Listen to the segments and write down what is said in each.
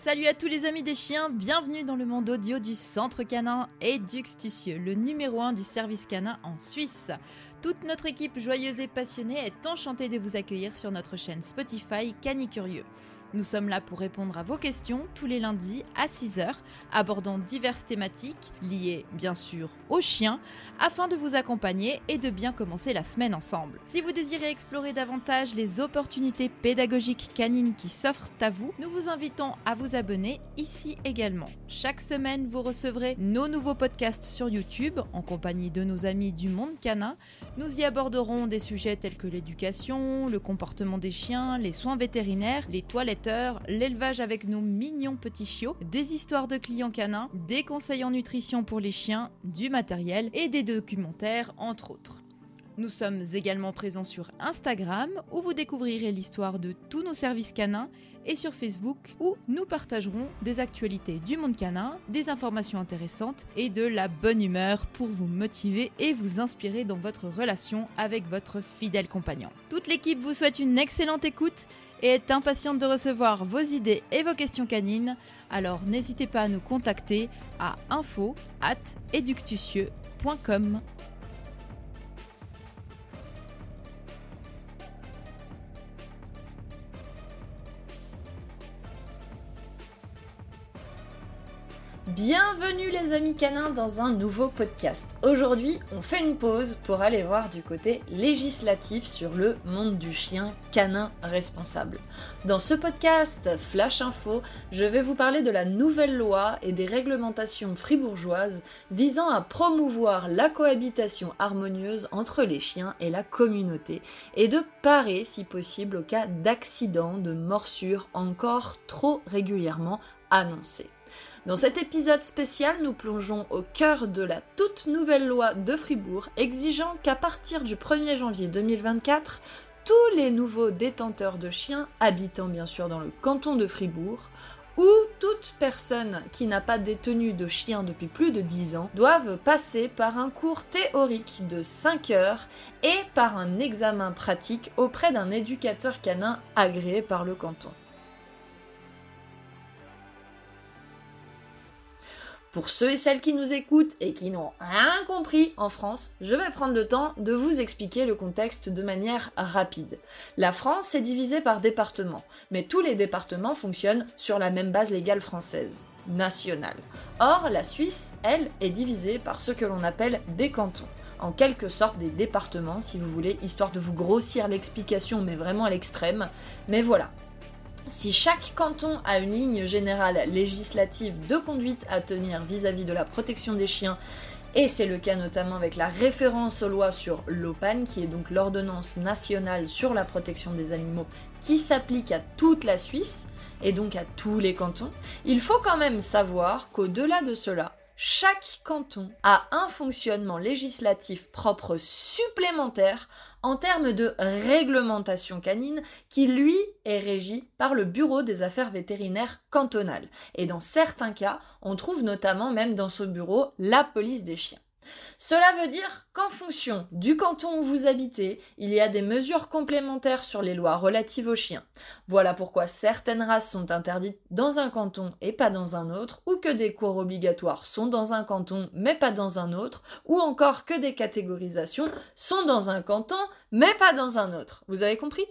Salut à tous les amis des chiens, bienvenue dans le monde audio du Centre Canin et Duxtucieux, le numéro 1 du service canin en Suisse. Toute notre équipe joyeuse et passionnée est enchantée de vous accueillir sur notre chaîne Spotify Canicurieux. Nous sommes là pour répondre à vos questions tous les lundis à 6h, abordant diverses thématiques liées bien sûr aux chiens, afin de vous accompagner et de bien commencer la semaine ensemble. Si vous désirez explorer davantage les opportunités pédagogiques canines qui s'offrent à vous, nous vous invitons à vous abonner ici également. Chaque semaine, vous recevrez nos nouveaux podcasts sur YouTube en compagnie de nos amis du monde canin. Nous y aborderons des sujets tels que l'éducation, le comportement des chiens, les soins vétérinaires, les toilettes l'élevage avec nos mignons petits chiots, des histoires de clients canins, des conseils en nutrition pour les chiens, du matériel et des documentaires entre autres. Nous sommes également présents sur Instagram où vous découvrirez l'histoire de tous nos services canins et sur Facebook où nous partagerons des actualités du monde canin, des informations intéressantes et de la bonne humeur pour vous motiver et vous inspirer dans votre relation avec votre fidèle compagnon. Toute l'équipe vous souhaite une excellente écoute et est impatiente de recevoir vos idées et vos questions canines, alors n'hésitez pas à nous contacter à info at Bienvenue les amis canins dans un nouveau podcast. Aujourd'hui, on fait une pause pour aller voir du côté législatif sur le monde du chien canin responsable. Dans ce podcast Flash Info, je vais vous parler de la nouvelle loi et des réglementations fribourgeoises visant à promouvoir la cohabitation harmonieuse entre les chiens et la communauté et de parer si possible au cas d'accidents, de morsures encore trop régulièrement annoncés. Dans cet épisode spécial, nous plongeons au cœur de la toute nouvelle loi de Fribourg exigeant qu'à partir du 1er janvier 2024, tous les nouveaux détenteurs de chiens habitant bien sûr dans le canton de Fribourg ou toute personne qui n'a pas détenu de chien depuis plus de 10 ans doivent passer par un cours théorique de 5 heures et par un examen pratique auprès d'un éducateur canin agréé par le canton. Pour ceux et celles qui nous écoutent et qui n'ont rien compris en France, je vais prendre le temps de vous expliquer le contexte de manière rapide. La France est divisée par départements, mais tous les départements fonctionnent sur la même base légale française, nationale. Or, la Suisse, elle, est divisée par ce que l'on appelle des cantons en quelque sorte des départements, si vous voulez, histoire de vous grossir l'explication, mais vraiment à l'extrême. Mais voilà, si chaque canton a une ligne générale législative de conduite à tenir vis-à-vis de la protection des chiens, et c'est le cas notamment avec la référence aux lois sur l'OPAN, qui est donc l'ordonnance nationale sur la protection des animaux, qui s'applique à toute la Suisse, et donc à tous les cantons, il faut quand même savoir qu'au-delà de cela, chaque canton a un fonctionnement législatif propre supplémentaire en termes de réglementation canine qui, lui, est régi par le Bureau des affaires vétérinaires cantonales. Et dans certains cas, on trouve notamment même dans ce bureau la police des chiens. Cela veut dire qu'en fonction du canton où vous habitez, il y a des mesures complémentaires sur les lois relatives aux chiens. Voilà pourquoi certaines races sont interdites dans un canton et pas dans un autre, ou que des cours obligatoires sont dans un canton mais pas dans un autre, ou encore que des catégorisations sont dans un canton mais pas dans un autre. Vous avez compris?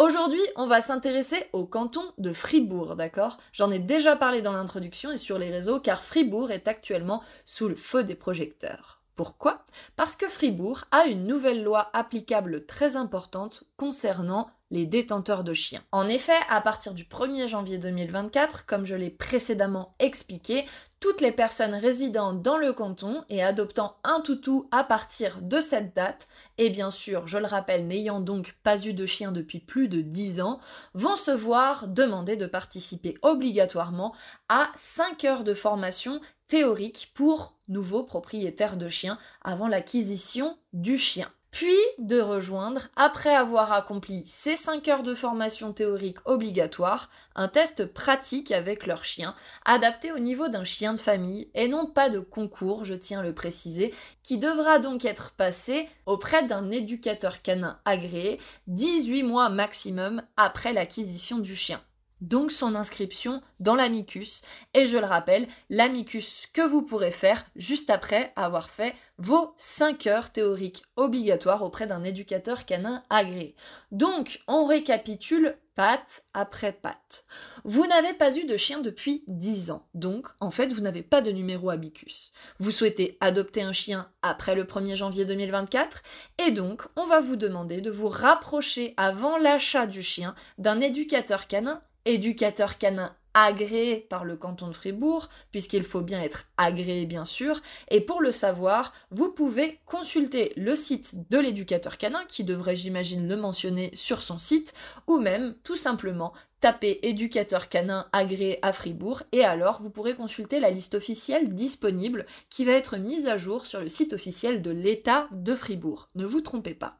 Aujourd'hui, on va s'intéresser au canton de Fribourg, d'accord? J'en ai déjà parlé dans l'introduction et sur les réseaux car Fribourg est actuellement sous le feu des projecteurs. Pourquoi? Parce que Fribourg a une nouvelle loi applicable très importante concernant les détenteurs de chiens. En effet, à partir du 1er janvier 2024, comme je l'ai précédemment expliqué, toutes les personnes résidant dans le canton et adoptant un toutou à partir de cette date, et bien sûr, je le rappelle, n'ayant donc pas eu de chien depuis plus de 10 ans, vont se voir demander de participer obligatoirement à 5 heures de formation théorique pour nouveaux propriétaires de chiens avant l'acquisition du chien puis de rejoindre, après avoir accompli ces 5 heures de formation théorique obligatoire, un test pratique avec leur chien, adapté au niveau d'un chien de famille, et non pas de concours, je tiens à le préciser, qui devra donc être passé auprès d'un éducateur canin agréé 18 mois maximum après l'acquisition du chien. Donc son inscription dans l'amicus. Et je le rappelle, l'amicus que vous pourrez faire juste après avoir fait vos 5 heures théoriques obligatoires auprès d'un éducateur canin agréé. Donc, on récapitule patte après patte. Vous n'avez pas eu de chien depuis 10 ans, donc en fait vous n'avez pas de numéro Abicus. Vous souhaitez adopter un chien après le 1er janvier 2024 et donc on va vous demander de vous rapprocher avant l'achat du chien d'un éducateur canin éducateur canin agréé par le canton de Fribourg, puisqu'il faut bien être agréé bien sûr, et pour le savoir, vous pouvez consulter le site de l'éducateur canin, qui devrait j'imagine le mentionner sur son site, ou même tout simplement taper éducateur canin agréé à Fribourg, et alors vous pourrez consulter la liste officielle disponible qui va être mise à jour sur le site officiel de l'État de Fribourg. Ne vous trompez pas.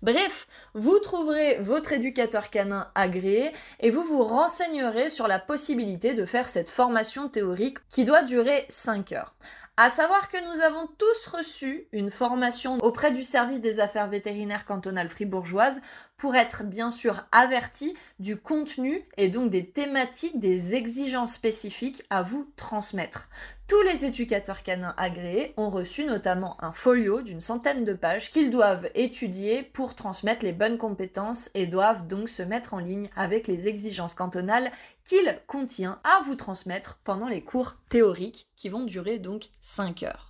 Bref, vous trouverez votre éducateur canin agréé et vous vous renseignerez sur la possibilité de faire cette formation théorique qui doit durer 5 heures. À savoir que nous avons tous reçu une formation auprès du service des affaires vétérinaires cantonales fribourgeoises pour être bien sûr avertis du contenu et donc des thématiques, des exigences spécifiques à vous transmettre. Tous les éducateurs canins agréés ont reçu notamment un folio d'une centaine de pages qu'ils doivent étudier pour transmettre les bonnes compétences et doivent donc se mettre en ligne avec les exigences cantonales qu'il contient à vous transmettre pendant les cours théoriques qui vont durer donc 5 heures.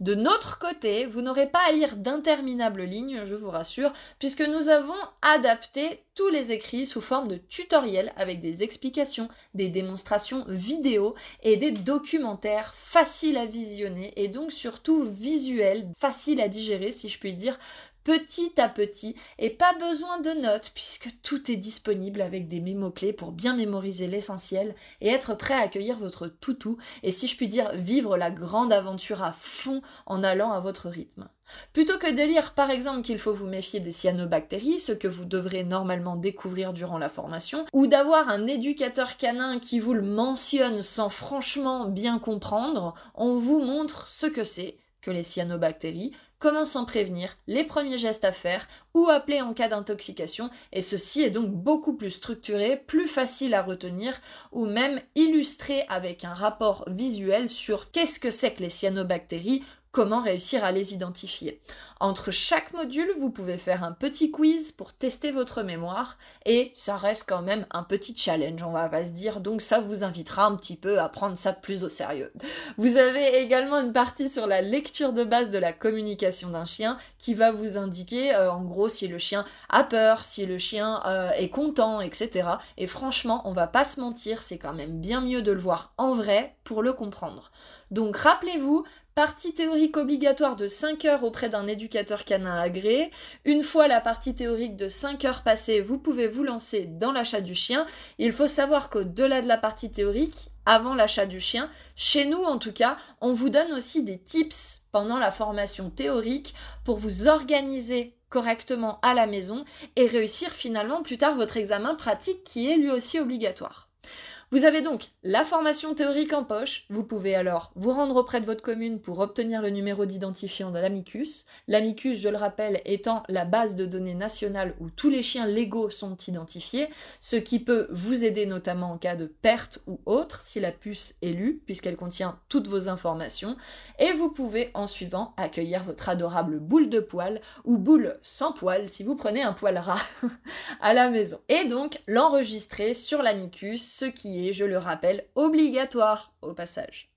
De notre côté, vous n'aurez pas à lire d'interminables lignes, je vous rassure, puisque nous avons adapté tous les écrits sous forme de tutoriels avec des explications, des démonstrations vidéo et des documentaires faciles à visionner et donc surtout visuels, faciles à digérer si je puis dire, petit à petit et pas besoin de notes puisque tout est disponible avec des mémots-clés pour bien mémoriser l'essentiel et être prêt à accueillir votre toutou et si je puis dire vivre la grande aventure à fond en allant à votre rythme. Plutôt que de lire par exemple qu'il faut vous méfier des cyanobactéries, ce que vous devrez normalement découvrir durant la formation, ou d'avoir un éducateur canin qui vous le mentionne sans franchement bien comprendre, on vous montre ce que c'est que les cyanobactéries, comment s'en prévenir, les premiers gestes à faire, ou appeler en cas d'intoxication, et ceci est donc beaucoup plus structuré, plus facile à retenir, ou même illustré avec un rapport visuel sur qu'est-ce que c'est que les cyanobactéries, comment réussir à les identifier. Entre chaque module, vous pouvez faire un petit quiz pour tester votre mémoire et ça reste quand même un petit challenge, on va se dire, donc ça vous invitera un petit peu à prendre ça plus au sérieux. Vous avez également une partie sur la lecture de base de la communication d'un chien qui va vous indiquer euh, en gros si le chien a peur, si le chien euh, est content, etc. Et franchement, on va pas se mentir, c'est quand même bien mieux de le voir en vrai pour le comprendre. Donc rappelez-vous, Partie théorique obligatoire de 5 heures auprès d'un éducateur canin agréé. Une fois la partie théorique de 5 heures passée, vous pouvez vous lancer dans l'achat du chien. Il faut savoir qu'au-delà de la partie théorique, avant l'achat du chien, chez nous en tout cas, on vous donne aussi des tips pendant la formation théorique pour vous organiser correctement à la maison et réussir finalement plus tard votre examen pratique qui est lui aussi obligatoire. Vous avez donc la formation théorique en poche. Vous pouvez alors vous rendre auprès de votre commune pour obtenir le numéro d'identifiant de l'amicus. L'amicus, je le rappelle, étant la base de données nationale où tous les chiens légaux sont identifiés, ce qui peut vous aider notamment en cas de perte ou autre si la puce est lue, puisqu'elle contient toutes vos informations. Et vous pouvez en suivant accueillir votre adorable boule de poil ou boule sans poil si vous prenez un poil rat à la maison. Et donc l'enregistrer sur l'amicus, ce qui je le rappelle, obligatoire au passage.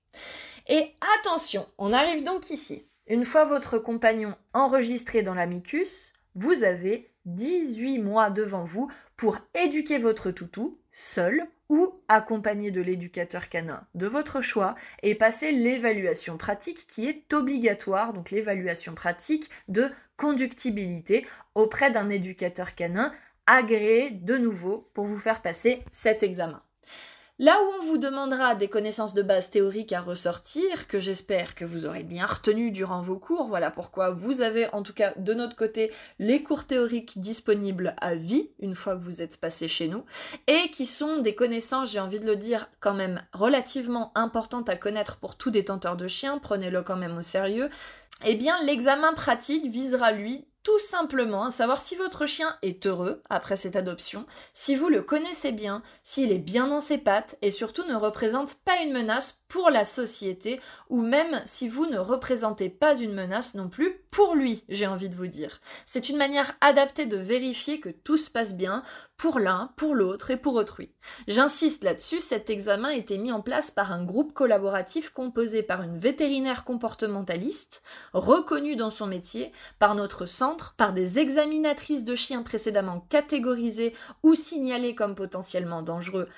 Et attention, on arrive donc ici. Une fois votre compagnon enregistré dans l'amicus, vous avez 18 mois devant vous pour éduquer votre toutou seul ou accompagné de l'éducateur canin de votre choix et passer l'évaluation pratique qui est obligatoire, donc l'évaluation pratique de conductibilité auprès d'un éducateur canin agréé de nouveau pour vous faire passer cet examen. Là où on vous demandera des connaissances de base théoriques à ressortir, que j'espère que vous aurez bien retenu durant vos cours, voilà pourquoi vous avez en tout cas de notre côté les cours théoriques disponibles à vie, une fois que vous êtes passé chez nous, et qui sont des connaissances, j'ai envie de le dire, quand même relativement importantes à connaître pour tout détenteur de chien, prenez-le quand même au sérieux. Eh bien, l'examen pratique visera, lui, tout simplement savoir si votre chien est heureux après cette adoption, si vous le connaissez bien, s'il est bien dans ses pattes et surtout ne représente pas une menace pour la société ou même si vous ne représentez pas une menace non plus pour lui, j'ai envie de vous dire. C'est une manière adaptée de vérifier que tout se passe bien pour l'un, pour l'autre et pour autrui. J'insiste là-dessus, cet examen été mis en place par un groupe collaboratif composé par une vétérinaire comportementaliste, reconnue dans son métier, par notre centre, par des examinatrices de chiens précédemment catégorisés ou signalés comme potentiellement dangereux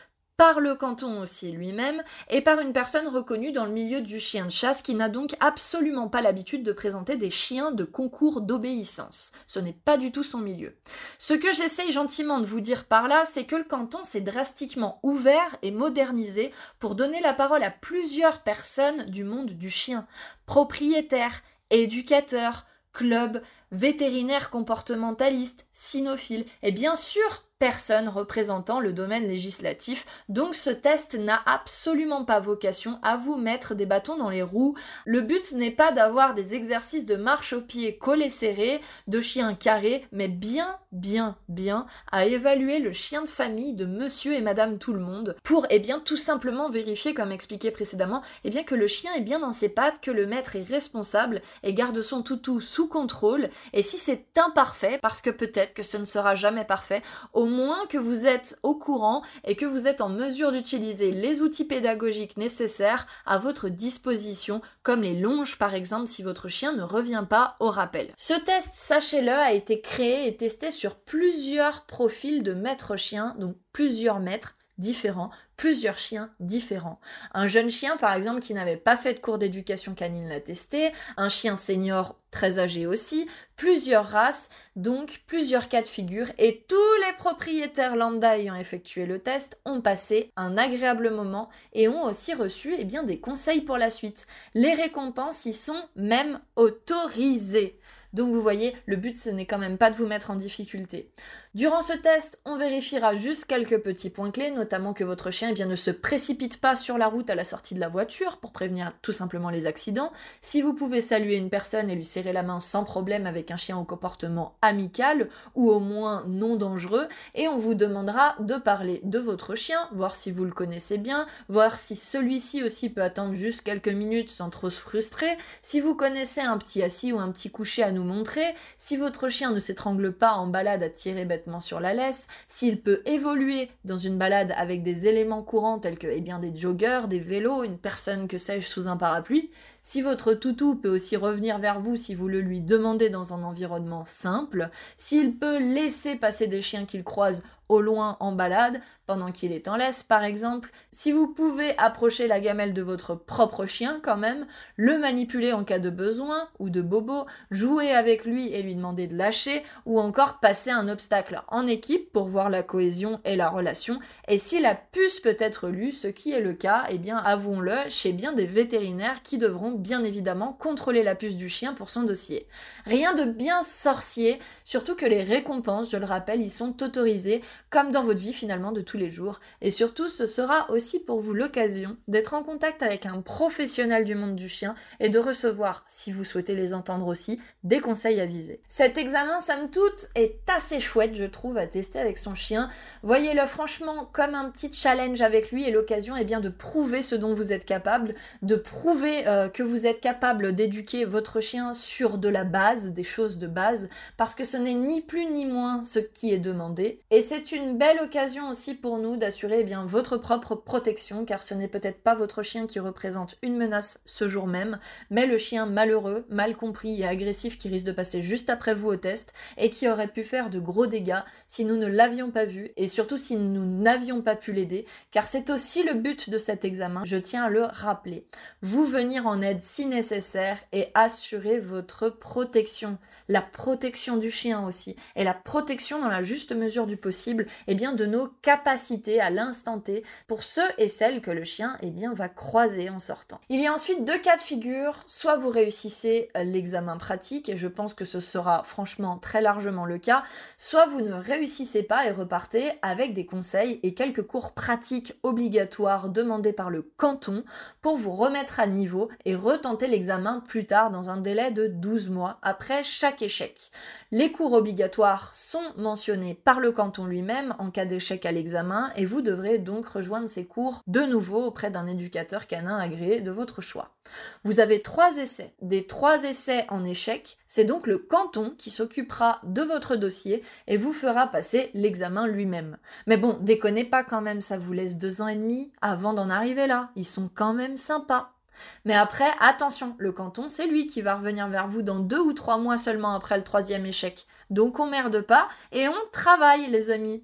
par le canton aussi lui-même et par une personne reconnue dans le milieu du chien de chasse qui n'a donc absolument pas l'habitude de présenter des chiens de concours d'obéissance. Ce n'est pas du tout son milieu. Ce que j'essaye gentiment de vous dire par là, c'est que le canton s'est drastiquement ouvert et modernisé pour donner la parole à plusieurs personnes du monde du chien, propriétaires, éducateurs, clubs, vétérinaires comportementalistes, cynophiles et bien sûr personne représentant le domaine législatif, donc ce test n'a absolument pas vocation à vous mettre des bâtons dans les roues. Le but n'est pas d'avoir des exercices de marche au pied collés serrés, de chien carré, mais bien, bien, bien à évaluer le chien de famille de monsieur et madame tout le monde pour, eh bien, tout simplement vérifier, comme expliqué précédemment, eh bien, que le chien est bien dans ses pattes, que le maître est responsable et garde son toutou sous contrôle. Et si c'est imparfait, parce que peut-être que ce ne sera jamais parfait, au moins que vous êtes au courant et que vous êtes en mesure d'utiliser les outils pédagogiques nécessaires à votre disposition, comme les longes par exemple si votre chien ne revient pas au rappel. Ce test, sachez-le, a été créé et testé sur plusieurs profils de maîtres chiens, donc plusieurs maîtres différents, plusieurs chiens différents. Un jeune chien, par exemple, qui n'avait pas fait de cours d'éducation canine l'a testé, un chien senior très âgé aussi, plusieurs races, donc plusieurs cas de figure, et tous les propriétaires lambda ayant effectué le test ont passé un agréable moment et ont aussi reçu eh des conseils pour la suite. Les récompenses y sont même autorisées. Donc vous voyez, le but ce n'est quand même pas de vous mettre en difficulté. Durant ce test, on vérifiera juste quelques petits points clés, notamment que votre chien eh bien, ne se précipite pas sur la route à la sortie de la voiture pour prévenir tout simplement les accidents. Si vous pouvez saluer une personne et lui serrer la main sans problème avec un chien au comportement amical ou au moins non dangereux, et on vous demandera de parler de votre chien, voir si vous le connaissez bien, voir si celui-ci aussi peut attendre juste quelques minutes sans trop se frustrer, si vous connaissez un petit assis ou un petit couché à nous montrer, si votre chien ne s'étrangle pas en balade à tirer bêtement sur la laisse, s'il peut évoluer dans une balade avec des éléments courants tels que eh bien, des joggers, des vélos, une personne que sais-je sous un parapluie, si votre toutou peut aussi revenir vers vous si vous le lui demandez dans un environnement simple, s'il peut laisser passer des chiens qu'il croise au loin en balade, pendant qu'il est en laisse par exemple, si vous pouvez approcher la gamelle de votre propre chien quand même, le manipuler en cas de besoin ou de bobo, jouer avec lui et lui demander de lâcher, ou encore passer un obstacle en équipe pour voir la cohésion et la relation, et si la puce peut être lue, ce qui est le cas, eh bien avouons-le, chez bien des vétérinaires qui devront bien évidemment contrôler la puce du chien pour son dossier. Rien de bien sorcier, surtout que les récompenses, je le rappelle, y sont autorisées comme dans votre vie finalement de tous les jours. Et surtout, ce sera aussi pour vous l'occasion d'être en contact avec un professionnel du monde du chien et de recevoir, si vous souhaitez les entendre aussi, des conseils avisés. Cet examen, somme toute, est assez chouette, je trouve, à tester avec son chien. Voyez-le franchement comme un petit challenge avec lui et l'occasion eh bien de prouver ce dont vous êtes capable, de prouver euh, que vous êtes capable d'éduquer votre chien sur de la base, des choses de base, parce que ce n'est ni plus ni moins ce qui est demandé. Et c'est une belle occasion aussi pour nous d'assurer eh bien votre propre protection, car ce n'est peut-être pas votre chien qui représente une menace ce jour même, mais le chien malheureux, mal compris et agressif qui risque de passer juste après vous au test et qui aurait pu faire de gros dégâts si nous ne l'avions pas vu et surtout si nous n'avions pas pu l'aider, car c'est aussi le but de cet examen, je tiens à le rappeler. Vous venir en aide si nécessaire et assurer votre protection, la protection du chien aussi, et la protection dans la juste mesure du possible possible eh bien, de nos capacités à l'instant T pour ceux et celles que le chien eh bien, va croiser en sortant. Il y a ensuite deux cas de figure, soit vous réussissez l'examen pratique, et je pense que ce sera franchement très largement le cas, soit vous ne réussissez pas et repartez avec des conseils et quelques cours pratiques obligatoires demandés par le canton pour vous remettre à niveau et retenter l'examen plus tard dans un délai de 12 mois après chaque échec. Les cours obligatoires sont mentionnés par le canton lui-même en cas d'échec à l'examen et vous devrez donc rejoindre ces cours de nouveau auprès d'un éducateur canin agréé de votre choix. Vous avez trois essais. Des trois essais en échec, c'est donc le canton qui s'occupera de votre dossier et vous fera passer l'examen lui-même. Mais bon, déconnez pas quand même, ça vous laisse deux ans et demi avant d'en arriver là. Ils sont quand même sympas. Mais après, attention, le canton, c'est lui qui va revenir vers vous dans deux ou trois mois seulement après le troisième échec. Donc on merde pas et on travaille, les amis.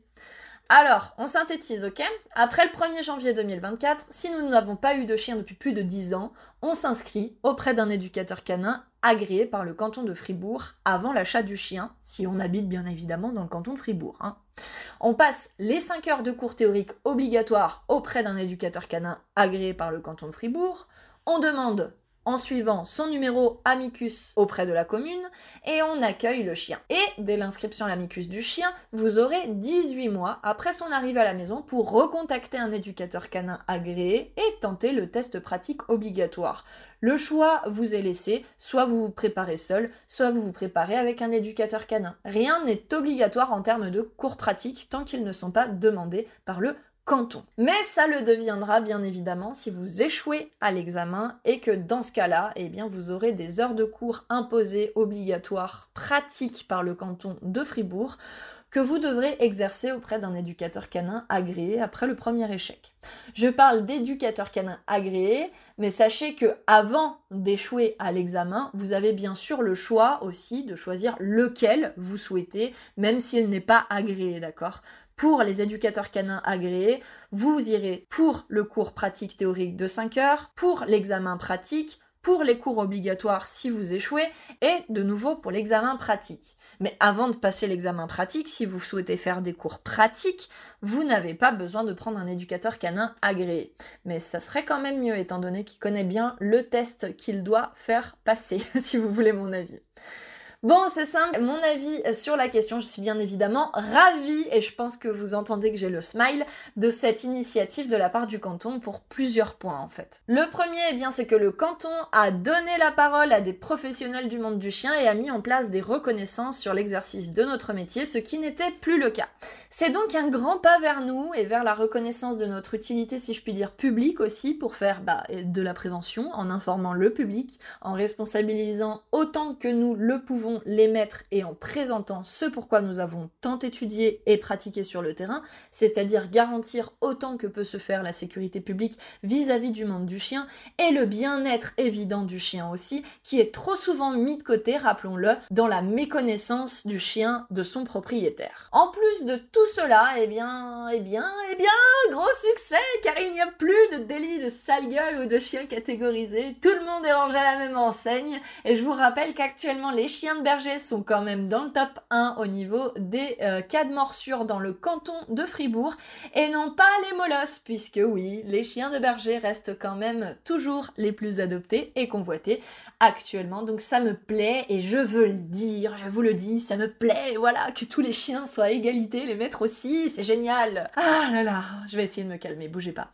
Alors, on synthétise, ok? Après le 1er janvier 2024, si nous n'avons pas eu de chien depuis plus de 10 ans, on s'inscrit auprès d'un éducateur canin agréé par le canton de Fribourg avant l'achat du chien, si on habite bien évidemment dans le canton de Fribourg. Hein. On passe les 5 heures de cours théoriques obligatoires auprès d'un éducateur canin agréé par le canton de Fribourg. On demande en suivant son numéro amicus auprès de la commune et on accueille le chien. Et dès l'inscription à l'amicus du chien, vous aurez 18 mois après son arrivée à la maison pour recontacter un éducateur canin agréé et tenter le test pratique obligatoire. Le choix vous est laissé, soit vous vous préparez seul, soit vous vous préparez avec un éducateur canin. Rien n'est obligatoire en termes de cours pratiques tant qu'ils ne sont pas demandés par le Mais ça le deviendra bien évidemment si vous échouez à l'examen et que dans ce cas-là, eh bien vous aurez des heures de cours imposées obligatoires pratiques par le canton de Fribourg que vous devrez exercer auprès d'un éducateur canin agréé après le premier échec. Je parle d'éducateur canin agréé, mais sachez que avant d'échouer à l'examen, vous avez bien sûr le choix aussi de choisir lequel vous souhaitez, même s'il n'est pas agréé, d'accord? Pour les éducateurs canins agréés, vous irez pour le cours pratique théorique de 5 heures, pour l'examen pratique, pour les cours obligatoires si vous échouez, et de nouveau pour l'examen pratique. Mais avant de passer l'examen pratique, si vous souhaitez faire des cours pratiques, vous n'avez pas besoin de prendre un éducateur canin agréé. Mais ça serait quand même mieux étant donné qu'il connaît bien le test qu'il doit faire passer, si vous voulez mon avis. Bon, c'est simple. Mon avis sur la question, je suis bien évidemment ravie et je pense que vous entendez que j'ai le smile de cette initiative de la part du canton pour plusieurs points en fait. Le premier, eh bien, c'est que le canton a donné la parole à des professionnels du monde du chien et a mis en place des reconnaissances sur l'exercice de notre métier, ce qui n'était plus le cas. C'est donc un grand pas vers nous et vers la reconnaissance de notre utilité, si je puis dire, publique aussi, pour faire bah, de la prévention en informant le public, en responsabilisant autant que nous le pouvons les mettre et en présentant ce pourquoi nous avons tant étudié et pratiqué sur le terrain, c'est-à-dire garantir autant que peut se faire la sécurité publique vis-à-vis du monde du chien et le bien-être évident du chien aussi, qui est trop souvent mis de côté, rappelons-le, dans la méconnaissance du chien de son propriétaire. En plus de tout cela, eh bien, eh bien, eh bien, gros succès, car il n'y a plus de délit de sale gueule ou de chien catégorisé, tout le monde est rangé à la même enseigne, et je vous rappelle qu'actuellement les chiens de bergers sont quand même dans le top 1 au niveau des euh, cas de morsure dans le canton de Fribourg et non pas les molosses puisque oui, les chiens de berger restent quand même toujours les plus adoptés et convoités actuellement. Donc ça me plaît et je veux le dire, je vous le dis, ça me plaît, voilà, que tous les chiens soient à égalité, les maîtres aussi, c'est génial. Ah là là, je vais essayer de me calmer, bougez pas.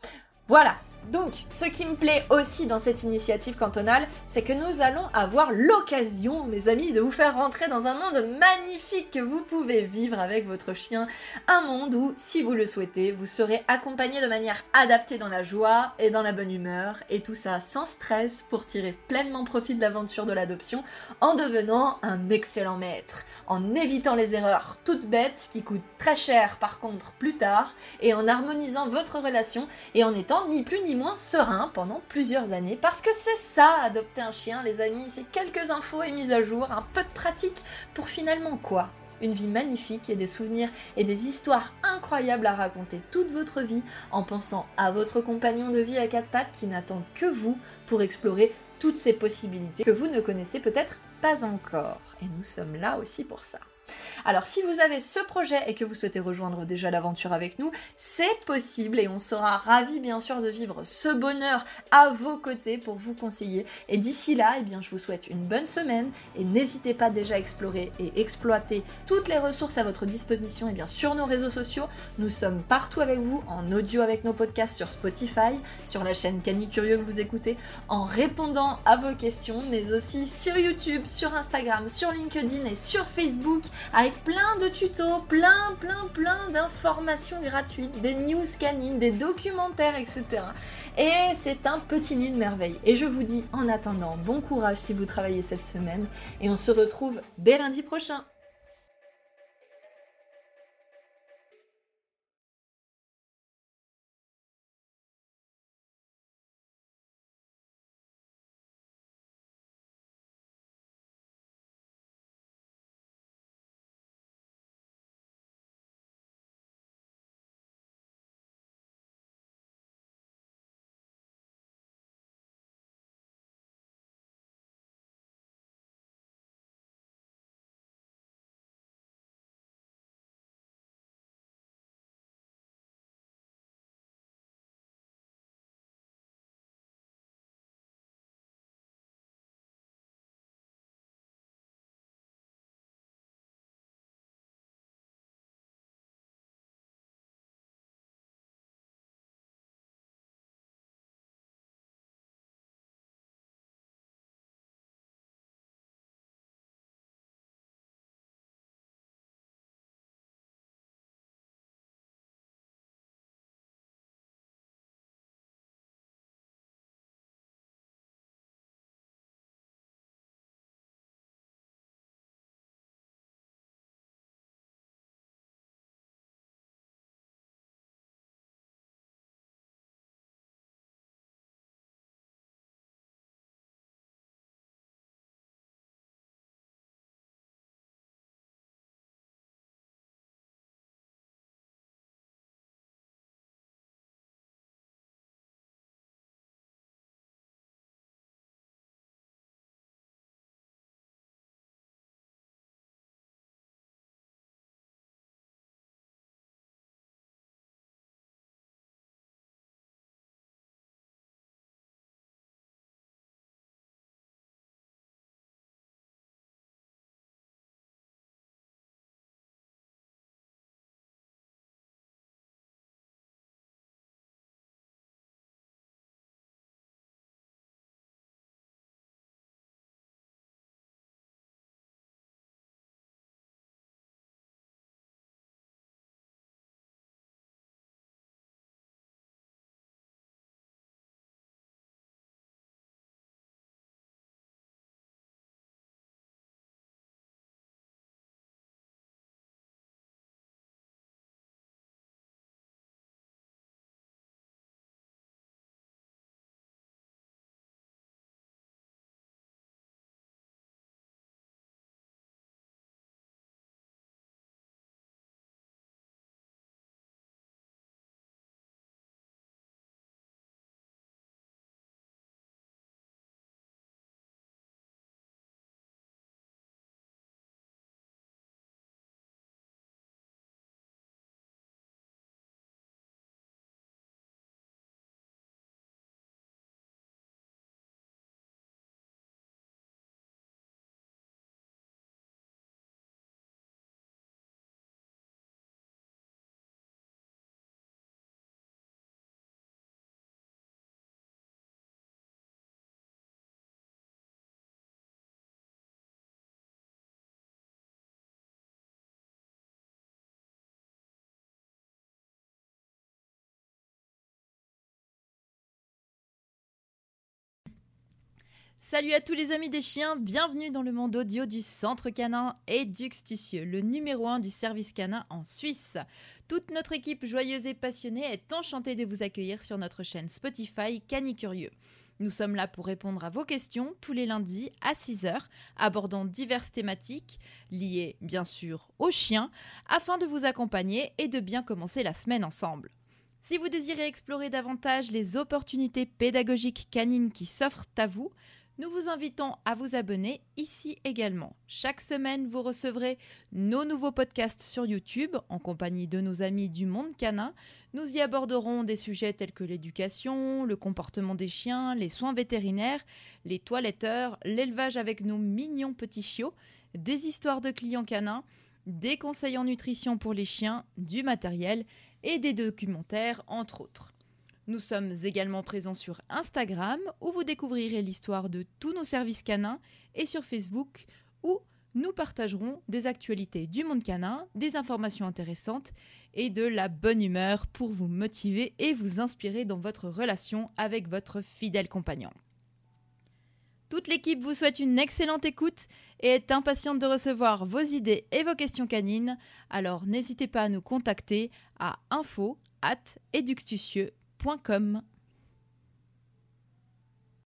Voilà, donc, ce qui me plaît aussi dans cette initiative cantonale, c'est que nous allons avoir l'occasion, mes amis, de vous faire rentrer dans un monde magnifique que vous pouvez vivre avec votre chien. Un monde où, si vous le souhaitez, vous serez accompagné de manière adaptée dans la joie et dans la bonne humeur, et tout ça sans stress pour tirer pleinement profit de l'aventure de l'adoption en devenant un excellent maître, en évitant les erreurs toutes bêtes qui coûtent très cher par contre plus tard, et en harmonisant votre relation et en étant ni plus ni moins serein pendant plusieurs années. Parce que c'est ça, adopter un chien, les amis, c'est quelques infos et mises à jour, un peu de pratique pour finalement quoi? Une vie magnifique et des souvenirs et des histoires incroyables à raconter toute votre vie en pensant à votre compagnon de vie à quatre pattes qui n'attend que vous pour explorer toutes ces possibilités que vous ne connaissez peut-être pas encore. Et nous sommes là aussi pour ça. Alors si vous avez ce projet et que vous souhaitez rejoindre déjà l'aventure avec nous, c'est possible et on sera ravis bien sûr de vivre ce bonheur à vos côtés pour vous conseiller. Et d'ici là, eh bien, je vous souhaite une bonne semaine et n'hésitez pas déjà à explorer et exploiter toutes les ressources à votre disposition et bien sur nos réseaux sociaux. Nous sommes partout avec vous en audio avec nos podcasts sur Spotify, sur la chaîne Cani Curieux que vous écoutez, en répondant à vos questions, mais aussi sur YouTube, sur Instagram, sur LinkedIn et sur Facebook avec plein de tutos, plein, plein, plein d'informations gratuites, des news canines, des documentaires, etc. Et c'est un petit nid de merveille. Et je vous dis en attendant, bon courage si vous travaillez cette semaine et on se retrouve dès lundi prochain. Salut à tous les amis des chiens, bienvenue dans le monde audio du Centre Canin et Duxtucieux, le numéro 1 du service canin en Suisse. Toute notre équipe joyeuse et passionnée est enchantée de vous accueillir sur notre chaîne Spotify Canicurieux. Nous sommes là pour répondre à vos questions tous les lundis à 6h, abordant diverses thématiques liées bien sûr aux chiens, afin de vous accompagner et de bien commencer la semaine ensemble. Si vous désirez explorer davantage les opportunités pédagogiques canines qui s'offrent à vous, nous vous invitons à vous abonner ici également. Chaque semaine, vous recevrez nos nouveaux podcasts sur YouTube en compagnie de nos amis du monde canin. Nous y aborderons des sujets tels que l'éducation, le comportement des chiens, les soins vétérinaires, les toiletteurs, l'élevage avec nos mignons petits chiots, des histoires de clients canins, des conseils en nutrition pour les chiens, du matériel et des documentaires entre autres. Nous sommes également présents sur Instagram où vous découvrirez l'histoire de tous nos services canins et sur Facebook où nous partagerons des actualités du monde canin, des informations intéressantes et de la bonne humeur pour vous motiver et vous inspirer dans votre relation avec votre fidèle compagnon. Toute l'équipe vous souhaite une excellente écoute et est impatiente de recevoir vos idées et vos questions canines, alors n'hésitez pas à nous contacter à info at eductucieux.com